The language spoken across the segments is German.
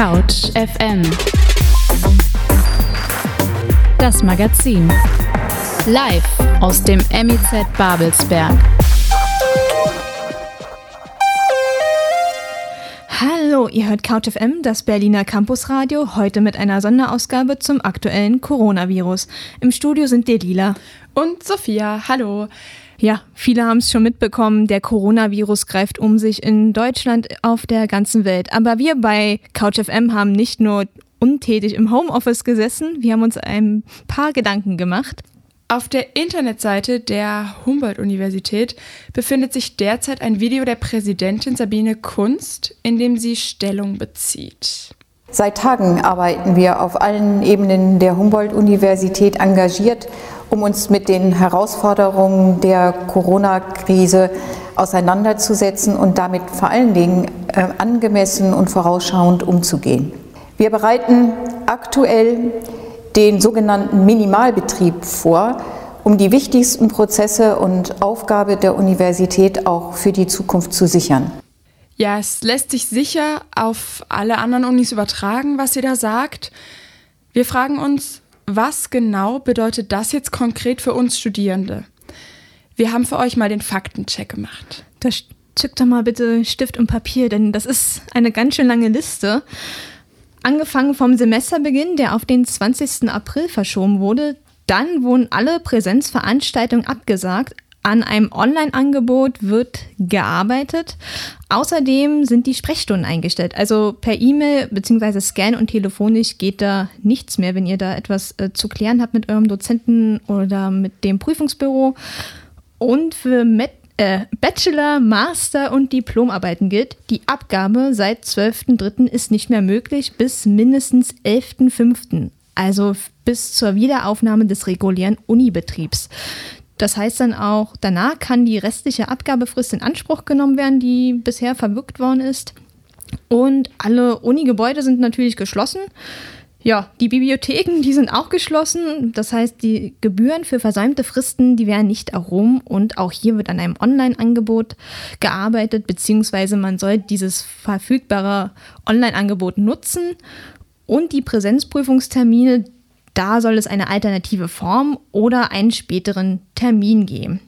Couch FM Das Magazin Live aus dem MIZ Babelsberg. Hallo, ihr hört CouchFM, das Berliner Campusradio, heute mit einer Sonderausgabe zum aktuellen Coronavirus. Im Studio sind Delila und Sophia. Hallo. Ja, viele haben es schon mitbekommen, der Coronavirus greift um sich in Deutschland, auf der ganzen Welt. Aber wir bei CouchFM haben nicht nur untätig im Homeoffice gesessen, wir haben uns ein paar Gedanken gemacht. Auf der Internetseite der Humboldt-Universität befindet sich derzeit ein Video der Präsidentin Sabine Kunst, in dem sie Stellung bezieht. Seit Tagen arbeiten wir auf allen Ebenen der Humboldt-Universität engagiert um uns mit den Herausforderungen der Corona-Krise auseinanderzusetzen und damit vor allen Dingen äh, angemessen und vorausschauend umzugehen. Wir bereiten aktuell den sogenannten Minimalbetrieb vor, um die wichtigsten Prozesse und Aufgabe der Universität auch für die Zukunft zu sichern. Ja, es lässt sich sicher auf alle anderen Unis übertragen, was sie da sagt. Wir fragen uns, was genau bedeutet das jetzt konkret für uns Studierende? Wir haben für euch mal den Faktencheck gemacht. Da zückt doch mal bitte Stift und Papier, denn das ist eine ganz schön lange Liste. Angefangen vom Semesterbeginn, der auf den 20. April verschoben wurde, dann wurden alle Präsenzveranstaltungen abgesagt, an einem Online-Angebot wird gearbeitet. Außerdem sind die Sprechstunden eingestellt. Also per E-Mail bzw. Scan und telefonisch geht da nichts mehr, wenn ihr da etwas äh, zu klären habt mit eurem Dozenten oder mit dem Prüfungsbüro. Und für Met äh, Bachelor, Master und Diplomarbeiten gilt, die Abgabe seit 12.03. ist nicht mehr möglich bis mindestens 11.05. Also bis zur Wiederaufnahme des regulären Unibetriebs. Das heißt dann auch, danach kann die restliche Abgabefrist in Anspruch genommen werden, die bisher verwirkt worden ist. Und alle Uni-Gebäude sind natürlich geschlossen. Ja, die Bibliotheken, die sind auch geschlossen. Das heißt, die Gebühren für versäumte Fristen, die werden nicht erhoben. Und auch hier wird an einem Online-Angebot gearbeitet, beziehungsweise man soll dieses verfügbare Online-Angebot nutzen. Und die Präsenzprüfungstermine, da soll es eine alternative Form oder einen späteren Termin geben.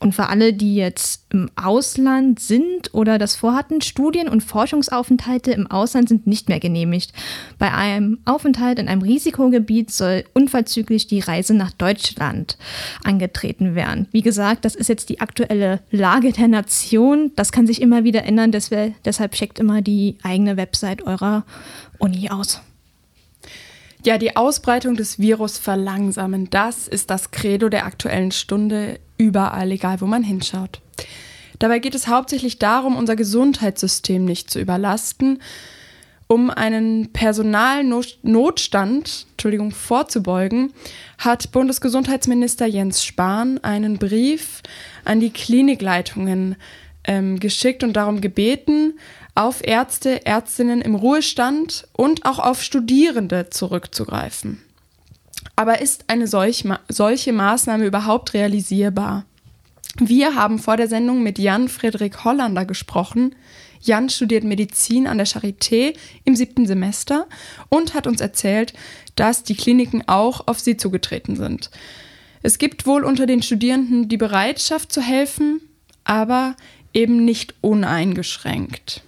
Und für alle, die jetzt im Ausland sind oder das vorhatten, Studien- und Forschungsaufenthalte im Ausland sind nicht mehr genehmigt. Bei einem Aufenthalt in einem Risikogebiet soll unverzüglich die Reise nach Deutschland angetreten werden. Wie gesagt, das ist jetzt die aktuelle Lage der Nation. Das kann sich immer wieder ändern. Deshalb checkt immer die eigene Website eurer Uni aus. Ja, die Ausbreitung des Virus verlangsamen, das ist das Credo der aktuellen Stunde überall, egal wo man hinschaut. Dabei geht es hauptsächlich darum, unser Gesundheitssystem nicht zu überlasten, um einen Personalnotstand Entschuldigung, vorzubeugen, hat Bundesgesundheitsminister Jens Spahn einen Brief an die Klinikleitungen ähm, geschickt und darum gebeten, auf Ärzte, Ärztinnen im Ruhestand und auch auf Studierende zurückzugreifen. Aber ist eine solch, solche Maßnahme überhaupt realisierbar? Wir haben vor der Sendung mit Jan Friedrich Hollander gesprochen. Jan studiert Medizin an der Charité im siebten Semester und hat uns erzählt, dass die Kliniken auch auf sie zugetreten sind. Es gibt wohl unter den Studierenden die Bereitschaft zu helfen, aber eben nicht uneingeschränkt.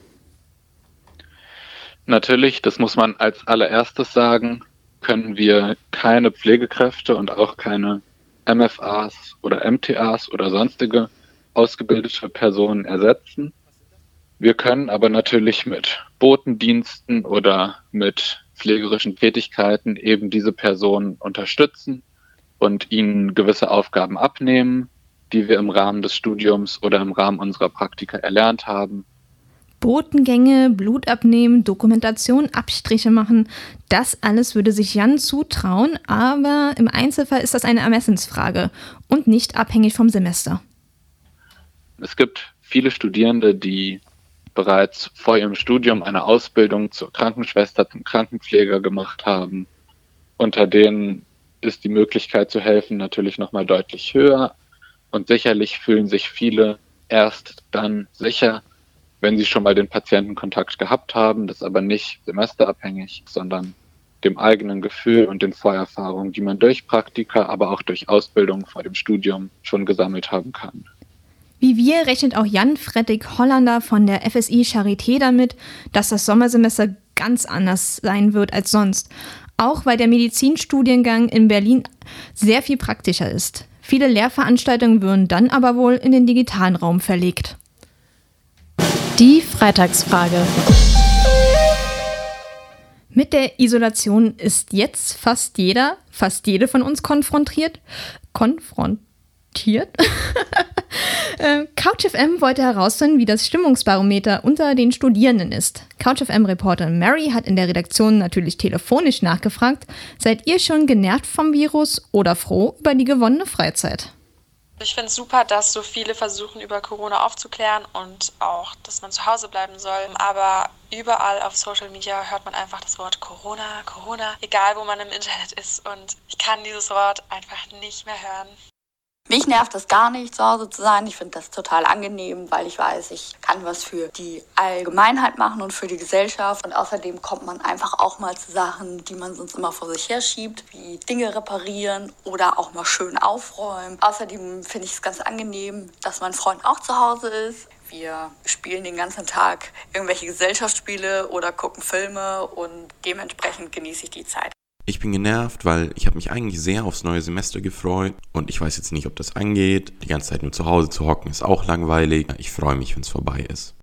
Natürlich, das muss man als allererstes sagen, können wir keine Pflegekräfte und auch keine MFAs oder MTAs oder sonstige ausgebildete Personen ersetzen. Wir können aber natürlich mit Botendiensten oder mit pflegerischen Tätigkeiten eben diese Personen unterstützen und ihnen gewisse Aufgaben abnehmen, die wir im Rahmen des Studiums oder im Rahmen unserer Praktika erlernt haben Botengänge, Blut abnehmen, Dokumentation, Abstriche machen, das alles würde sich Jan zutrauen, aber im Einzelfall ist das eine Ermessensfrage und nicht abhängig vom Semester. Es gibt viele Studierende, die bereits vor ihrem Studium eine Ausbildung zur Krankenschwester, zum Krankenpfleger gemacht haben. Unter denen ist die Möglichkeit zu helfen natürlich nochmal deutlich höher und sicherlich fühlen sich viele erst dann sicher, wenn sie schon mal den Patientenkontakt gehabt haben, das aber nicht semesterabhängig, sondern dem eigenen Gefühl und den Vorerfahrungen, die man durch Praktika, aber auch durch Ausbildung vor dem Studium schon gesammelt haben kann. Wie wir rechnet auch Jan Fredrik Hollander von der FSI Charité damit, dass das Sommersemester ganz anders sein wird als sonst. Auch weil der Medizinstudiengang in Berlin sehr viel praktischer ist. Viele Lehrveranstaltungen würden dann aber wohl in den digitalen Raum verlegt. Die Freitagsfrage. Mit der Isolation ist jetzt fast jeder, fast jede von uns konfrontiert. Konfrontiert? Äh, CouchFM wollte herausfinden, wie das Stimmungsbarometer unter den Studierenden ist. CouchFM-Reporterin Mary hat in der Redaktion natürlich telefonisch nachgefragt. Seid ihr schon genervt vom Virus oder froh über die gewonnene Freizeit? Ich finde es super, dass so viele versuchen, über Corona aufzuklären und auch, dass man zu Hause bleiben soll. Aber überall auf Social Media hört man einfach das Wort Corona, Corona, egal wo man im Internet ist. Und ich kann dieses Wort einfach nicht mehr hören. Mich nervt das gar nicht, zu Hause zu sein. Ich finde das total angenehm, weil ich weiß, ich kann was für die Allgemeinheit machen und für die Gesellschaft. Und außerdem kommt man einfach auch mal zu Sachen, die man sonst immer vor sich her schiebt, wie Dinge reparieren oder auch mal schön aufräumen. Außerdem finde ich es ganz angenehm, dass mein Freund auch zu Hause ist. Wir spielen den ganzen Tag irgendwelche Gesellschaftsspiele oder gucken Filme und dementsprechend genieße ich die Zeit. Ich bin genervt, weil ich habe mich eigentlich sehr aufs neue Semester gefreut und ich weiß jetzt nicht, ob das angeht. Die ganze Zeit nur zu Hause zu hocken ist auch langweilig. Ich freue mich, wenn es vorbei ist.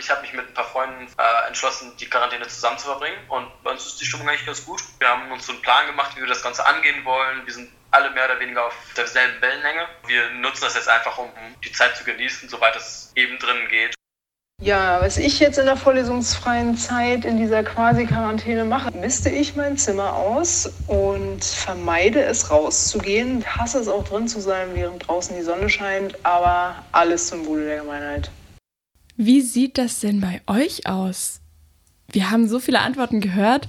Ich habe mich mit ein paar Freunden äh, entschlossen, die Quarantäne zusammen zu verbringen und bei uns ist die Stimmung eigentlich ganz gut. Wir haben uns so einen Plan gemacht, wie wir das Ganze angehen wollen. Wir sind alle mehr oder weniger auf derselben Wellenlänge. Wir nutzen das jetzt einfach, um die Zeit zu genießen, soweit es eben drinnen geht. Ja, was ich jetzt in der vorlesungsfreien Zeit in dieser Quasi-Quarantäne mache, misste ich mein Zimmer aus und vermeide es rauszugehen. Ich hasse es auch drin zu sein, während draußen die Sonne scheint, aber alles zum Wohle der Gemeinheit. Wie sieht das denn bei euch aus? Wir haben so viele Antworten gehört.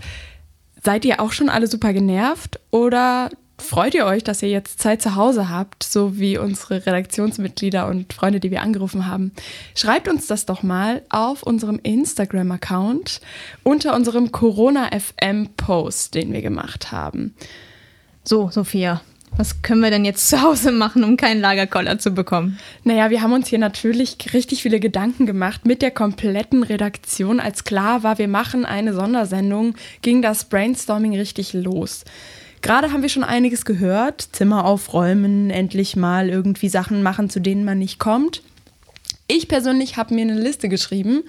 Seid ihr auch schon alle super genervt oder freut ihr euch, dass ihr jetzt Zeit zu Hause habt, so wie unsere Redaktionsmitglieder und Freunde, die wir angerufen haben? Schreibt uns das doch mal auf unserem Instagram-Account unter unserem Corona-FM-Post, den wir gemacht haben. So, Sophia, was können wir denn jetzt zu Hause machen, um keinen Lagerkoller zu bekommen? Naja, wir haben uns hier natürlich richtig viele Gedanken gemacht mit der kompletten Redaktion. Als klar war, wir machen eine Sondersendung, ging das Brainstorming richtig los. Gerade haben wir schon einiges gehört. Zimmer aufräumen, endlich mal irgendwie Sachen machen, zu denen man nicht kommt. Ich persönlich habe mir eine Liste geschrieben.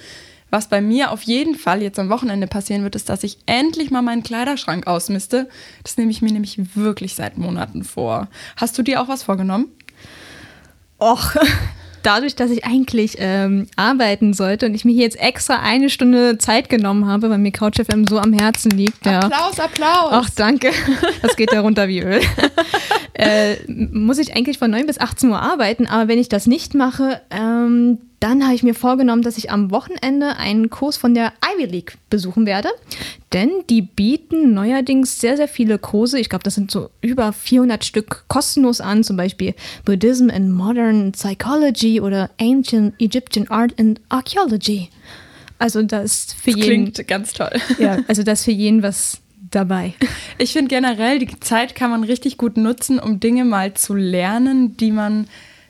Was bei mir auf jeden Fall jetzt am Wochenende passieren wird, ist, dass ich endlich mal meinen Kleiderschrank ausmiste. Das nehme ich mir nämlich wirklich seit Monaten vor. Hast du dir auch was vorgenommen? Och, dadurch, dass ich eigentlich ähm, arbeiten sollte und ich mir hier jetzt extra eine Stunde Zeit genommen habe, weil mir CouchFM so am Herzen liegt. Ja. Applaus, Applaus. Ach, danke. Das geht ja runter wie Öl. äh, muss ich eigentlich von 9 bis 18 Uhr arbeiten, aber wenn ich das nicht mache, ähm, dann habe ich mir vorgenommen, dass ich am Wochenende einen Kurs von der Ivy League besuchen werde. Denn die bieten neuerdings sehr, sehr viele Kurse. Ich glaube, das sind so über 400 Stück kostenlos an. Zum Beispiel Buddhism and Modern Psychology oder Ancient Egyptian Art and Archaeology. Also das ist für das jeden. Klingt ganz toll. Ja, also das für jeden was dabei. Ich finde generell, die Zeit kann man richtig gut nutzen, um Dinge mal zu lernen, die man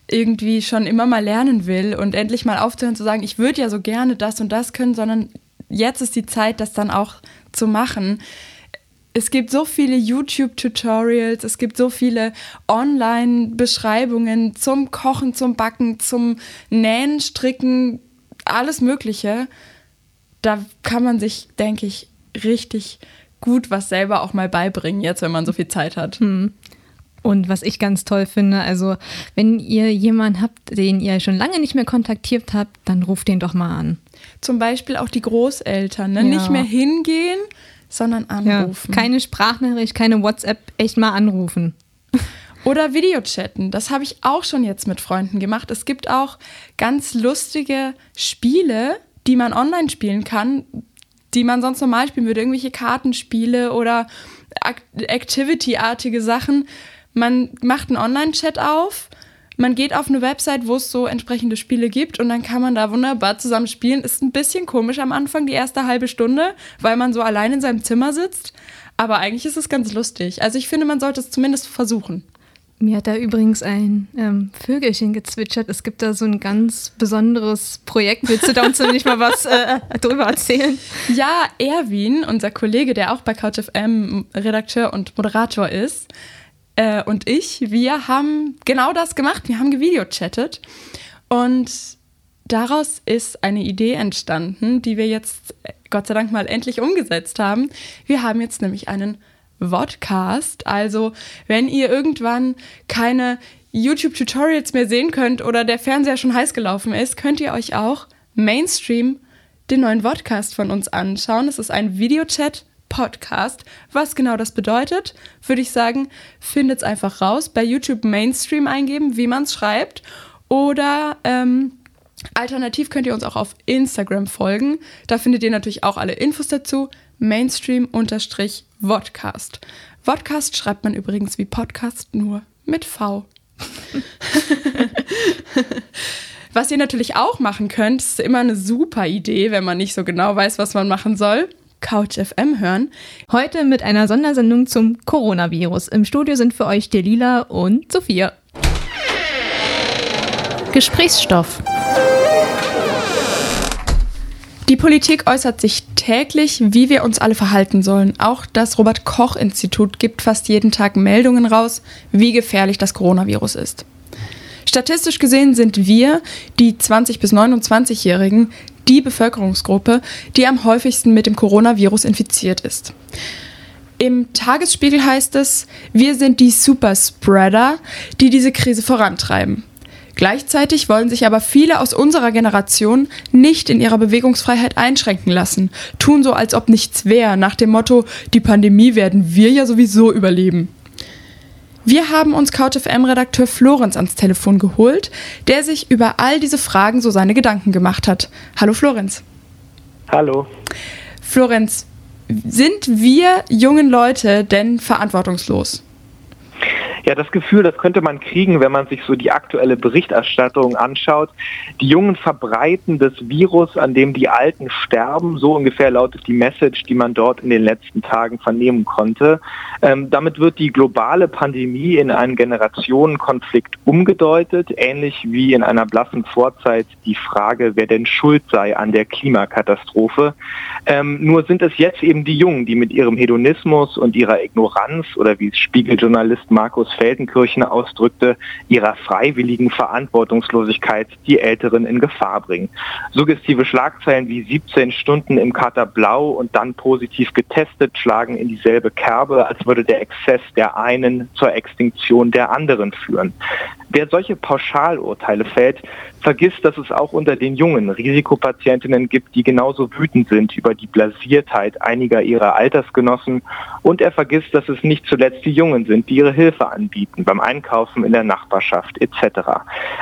irgendwie schon immer mal lernen will und endlich mal aufzuhören zu sagen, ich würde ja so gerne das und das können, sondern jetzt ist die Zeit, das dann auch zu machen. Es gibt so viele YouTube-Tutorials, es gibt so viele Online-Beschreibungen zum Kochen, zum Backen, zum Nähen, Stricken, alles Mögliche. Da kann man sich, denke ich, richtig gut was selber auch mal beibringen, jetzt, wenn man so viel Zeit hat. Hm. Und was ich ganz toll finde, also wenn ihr jemanden habt, den ihr schon lange nicht mehr kontaktiert habt, dann ruft den doch mal an. Zum Beispiel auch die Großeltern, ne? Ja. nicht mehr hingehen, sondern anrufen. Ja, keine Sprachnachricht, keine WhatsApp, echt mal anrufen. Oder Videochatten. Das habe ich auch schon jetzt mit Freunden gemacht. Es gibt auch ganz lustige Spiele, die man online spielen kann, die man sonst normal spielen würde. Irgendwelche Kartenspiele oder Activity-artige Sachen. Man macht einen Online-Chat auf, Man geht auf eine Website, wo es so entsprechende Spiele gibt und dann kann man da wunderbar zusammen spielen. Ist ein bisschen komisch am Anfang, die erste halbe Stunde, weil man so allein in seinem Zimmer sitzt. Aber eigentlich ist es ganz lustig. Also ich finde, man sollte es zumindest versuchen. Mir hat da übrigens ein ähm, Vögelchen gezwitschert. Es gibt da so ein ganz besonderes Projekt. Willst du da uns nicht mal was äh, drüber erzählen? Ja, Erwin, unser Kollege, der auch bei CouchFM Redakteur und Moderator ist, äh, und ich, wir haben genau das gemacht. Wir haben gevideochattet. Und daraus ist eine Idee entstanden, die wir jetzt äh, Gott sei Dank mal endlich umgesetzt haben. Wir haben jetzt nämlich einen Vodcast. Also, wenn ihr irgendwann keine YouTube-Tutorials mehr sehen könnt oder der Fernseher schon heiß gelaufen ist, könnt ihr euch auch Mainstream den neuen Vodcast von uns anschauen. Es ist ein Videochat. Podcast. Was genau das bedeutet, würde ich sagen, findet es einfach raus. Bei YouTube Mainstream eingeben, wie man es schreibt. Oder ähm, alternativ könnt ihr uns auch auf Instagram folgen. Da findet ihr natürlich auch alle Infos dazu. Mainstream-Vodcast. Vodcast schreibt man übrigens wie Podcast nur mit V. was ihr natürlich auch machen könnt, ist immer eine super Idee, wenn man nicht so genau weiß, was man machen soll. Couch FM hören. Heute mit einer Sondersendung zum Coronavirus. Im Studio sind für euch Delila und Sophia. Gesprächsstoff. Die Politik äußert sich täglich, wie wir uns alle verhalten sollen. Auch das Robert Koch Institut gibt fast jeden Tag Meldungen raus, wie gefährlich das Coronavirus ist. Statistisch gesehen sind wir, die 20 bis 29-Jährigen, die Bevölkerungsgruppe, die am häufigsten mit dem Coronavirus infiziert ist. Im Tagesspiegel heißt es, wir sind die Superspreader, die diese Krise vorantreiben. Gleichzeitig wollen sich aber viele aus unserer Generation nicht in ihrer Bewegungsfreiheit einschränken lassen, tun so, als ob nichts wäre, nach dem Motto, die Pandemie werden wir ja sowieso überleben. Wir haben uns CouchFM-Redakteur Florenz ans Telefon geholt, der sich über all diese Fragen so seine Gedanken gemacht hat. Hallo Florenz. Hallo. Florenz, sind wir jungen Leute denn verantwortungslos? Ja, das Gefühl, das könnte man kriegen, wenn man sich so die aktuelle Berichterstattung anschaut. Die Jungen verbreiten das Virus, an dem die Alten sterben. So ungefähr lautet die Message, die man dort in den letzten Tagen vernehmen konnte. Ähm, damit wird die globale Pandemie in einen Generationenkonflikt umgedeutet, ähnlich wie in einer blassen Vorzeit die Frage, wer denn schuld sei an der Klimakatastrophe. Ähm, nur sind es jetzt eben die Jungen, die mit ihrem Hedonismus und ihrer Ignoranz oder wie Spiegeljournalist Markus Feldenkirchen ausdrückte, ihrer freiwilligen Verantwortungslosigkeit die Älteren in Gefahr bringen. Suggestive Schlagzeilen wie 17 Stunden im Kater Blau und dann positiv getestet schlagen in dieselbe Kerbe, als würde der Exzess der einen zur Extinktion der anderen führen. Wer solche Pauschalurteile fällt, vergisst, dass es auch unter den jungen Risikopatientinnen gibt, die genauso wütend sind über die Blasiertheit einiger ihrer Altersgenossen. Und er vergisst, dass es nicht zuletzt die Jungen sind, die ihre Hilfe anbieten beim Einkaufen in der Nachbarschaft etc.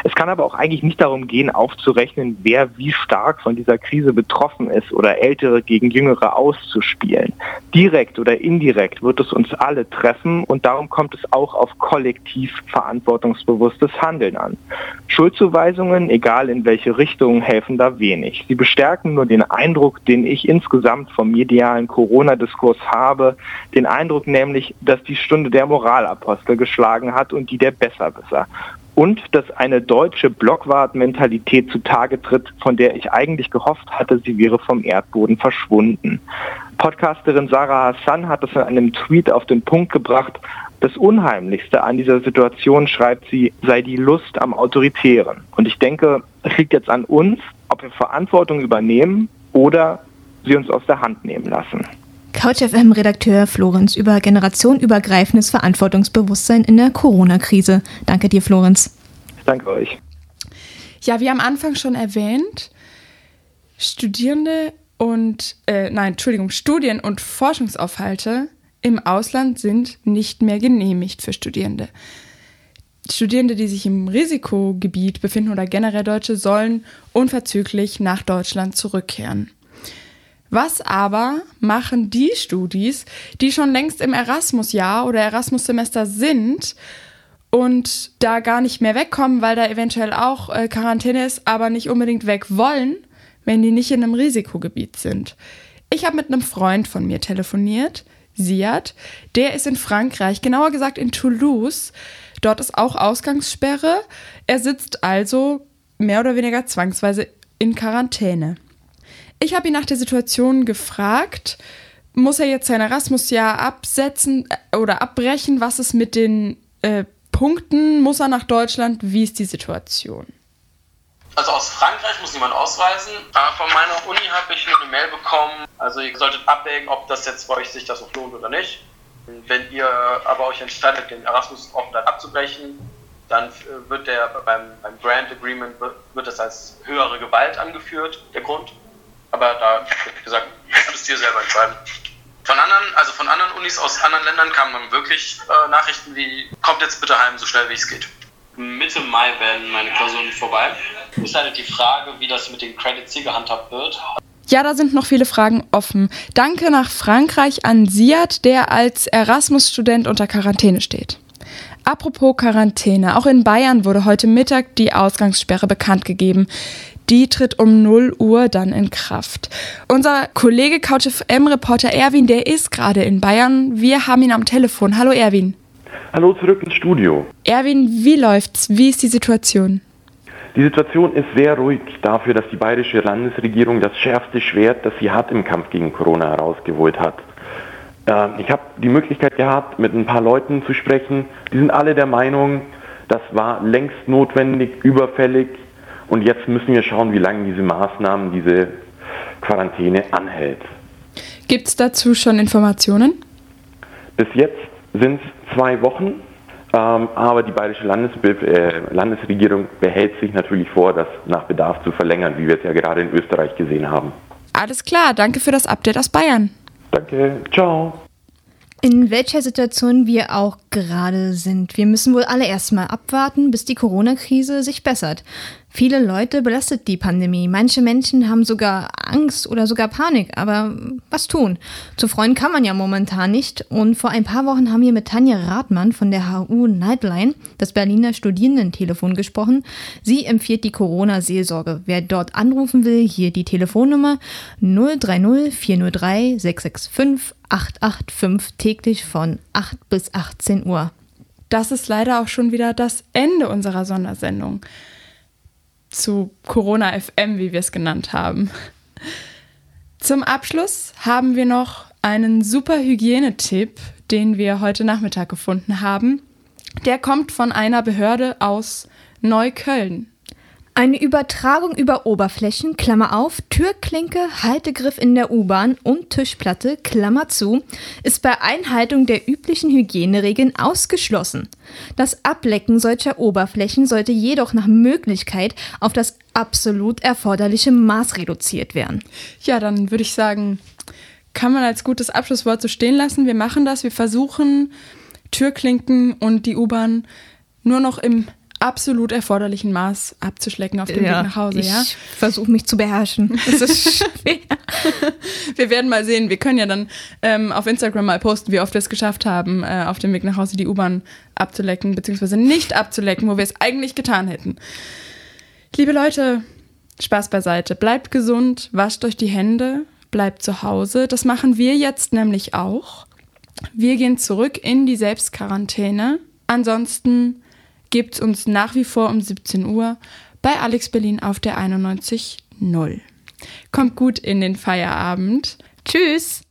Es kann aber auch eigentlich nicht darum gehen, aufzurechnen, wer wie stark von dieser Krise betroffen ist oder Ältere gegen Jüngere auszuspielen. Direkt oder indirekt wird es uns alle treffen und darum kommt es auch auf kollektiv verantwortungsbewusstes Handeln an. Schuldzuweisungen, egal in welche Richtung, helfen da wenig. Sie bestärken nur den Eindruck, den ich insgesamt vom medialen Corona-Diskurs habe, den Eindruck nämlich, dass die Stunde der Moralapostel geschlagen hat und die der Besserwisser. Und dass eine deutsche Blockwart-Mentalität zutage tritt, von der ich eigentlich gehofft hatte, sie wäre vom Erdboden verschwunden. Podcasterin Sarah Hassan hat es in einem Tweet auf den Punkt gebracht, das Unheimlichste an dieser Situation, schreibt sie, sei die Lust am Autoritären. Und ich denke, es liegt jetzt an uns, ob wir Verantwortung übernehmen oder sie uns aus der Hand nehmen lassen. CouchFM-Redakteur Florenz über generationenübergreifendes Verantwortungsbewusstsein in der Corona-Krise. Danke dir, Florenz. Danke euch. Ja, wie am Anfang schon erwähnt, Studierende und, äh, nein, Entschuldigung, Studien- und Forschungsaufhalte im Ausland sind nicht mehr genehmigt für Studierende. Studierende, die sich im Risikogebiet befinden oder generell Deutsche, sollen unverzüglich nach Deutschland zurückkehren. Was aber machen die Studis, die schon längst im Erasmus-Jahr oder Erasmus-Semester sind und da gar nicht mehr wegkommen, weil da eventuell auch äh, Quarantäne ist, aber nicht unbedingt weg wollen, wenn die nicht in einem Risikogebiet sind. Ich habe mit einem Freund von mir telefoniert, Siad. Der ist in Frankreich, genauer gesagt in Toulouse. Dort ist auch Ausgangssperre. Er sitzt also mehr oder weniger zwangsweise in Quarantäne. Ich habe ihn nach der Situation gefragt, muss er jetzt sein Erasmus-Jahr absetzen äh, oder abbrechen? Was ist mit den äh, Punkten? Muss er nach Deutschland? Wie ist die Situation? Also aus Frankreich muss niemand ausreisen. Aber von meiner Uni habe ich nur eine Mail bekommen. Also ihr solltet abwägen, ob das jetzt bei euch sich das noch lohnt oder nicht. Wenn ihr aber euch entscheidet, den Erasmus-Aufenthalt abzubrechen, dann äh, wird der beim, beim Grant Agreement wird das als höhere Gewalt angeführt, der Grund. Aber da, wie gesagt, müsst ihr selber entscheiden. Von anderen, also von anderen Unis aus anderen Ländern kamen dann wirklich äh, Nachrichten wie, kommt jetzt bitte heim, so schnell wie es geht. Mitte Mai werden meine Klausuren vorbei. Ist halt die Frage, wie das mit den Credits hier gehandhabt wird. Ja, da sind noch viele Fragen offen. Danke nach Frankreich an Siad, der als Erasmus-Student unter Quarantäne steht. Apropos Quarantäne, auch in Bayern wurde heute Mittag die Ausgangssperre bekannt gegeben. Die tritt um 0 Uhr dann in Kraft. Unser Kollege CouchFM-Reporter Erwin, der ist gerade in Bayern. Wir haben ihn am Telefon. Hallo Erwin. Hallo zurück ins Studio. Erwin, wie läuft's? Wie ist die Situation? Die Situation ist sehr ruhig dafür, dass die bayerische Landesregierung das schärfste Schwert, das sie hat im Kampf gegen Corona herausgeholt hat. Ähm, ich habe die Möglichkeit gehabt, mit ein paar Leuten zu sprechen. Die sind alle der Meinung, das war längst notwendig, überfällig und jetzt müssen wir schauen, wie lange diese Maßnahmen, diese Quarantäne anhält. Gibt es dazu schon Informationen? Bis jetzt sind es zwei Wochen, ähm, aber die bayerische Landes äh, Landesregierung behält sich natürlich vor, das nach Bedarf zu verlängern, wie wir es ja gerade in Österreich gesehen haben. Alles klar, danke für das Update aus Bayern. Danke, ciao. In welcher Situation wir auch gerade sind. Wir müssen wohl alle erstmal abwarten, bis die Corona-Krise sich bessert. Viele Leute belastet die Pandemie. Manche Menschen haben sogar Angst oder sogar Panik. Aber was tun? Zu freuen kann man ja momentan nicht. Und vor ein paar Wochen haben wir mit Tanja Rathmann von der HU Nightline, das Berliner Studierendentelefon, gesprochen. Sie empfiehlt die Corona-Seelsorge. Wer dort anrufen will, hier die Telefonnummer 030 403 665 885 täglich von 8 bis 18 Uhr. Das ist leider auch schon wieder das Ende unserer Sondersendung zu Corona FM, wie wir es genannt haben. Zum Abschluss haben wir noch einen super Hygienetipp, den wir heute Nachmittag gefunden haben. Der kommt von einer Behörde aus Neukölln. Eine Übertragung über Oberflächen, Klammer auf, Türklinke, Haltegriff in der U-Bahn und Tischplatte, Klammer zu, ist bei Einhaltung der üblichen Hygieneregeln ausgeschlossen. Das Ablecken solcher Oberflächen sollte jedoch nach Möglichkeit auf das absolut erforderliche Maß reduziert werden. Ja, dann würde ich sagen, kann man als gutes Abschlusswort so stehen lassen. Wir machen das, wir versuchen Türklinken und die U-Bahn nur noch im absolut erforderlichen Maß abzuschlecken auf dem ja, Weg nach Hause, ich ja? Versuche mich zu beherrschen. Es ist schwer. wir werden mal sehen. Wir können ja dann ähm, auf Instagram mal posten, wie oft wir es geschafft haben, äh, auf dem Weg nach Hause die U-Bahn abzulecken, beziehungsweise nicht abzulecken, wo wir es eigentlich getan hätten. Liebe Leute, Spaß beiseite. Bleibt gesund, wascht euch die Hände, bleibt zu Hause. Das machen wir jetzt nämlich auch. Wir gehen zurück in die Selbstquarantäne. Ansonsten gibt es uns nach wie vor um 17 Uhr bei Alex Berlin auf der 91.0. Kommt gut in den Feierabend. Tschüss!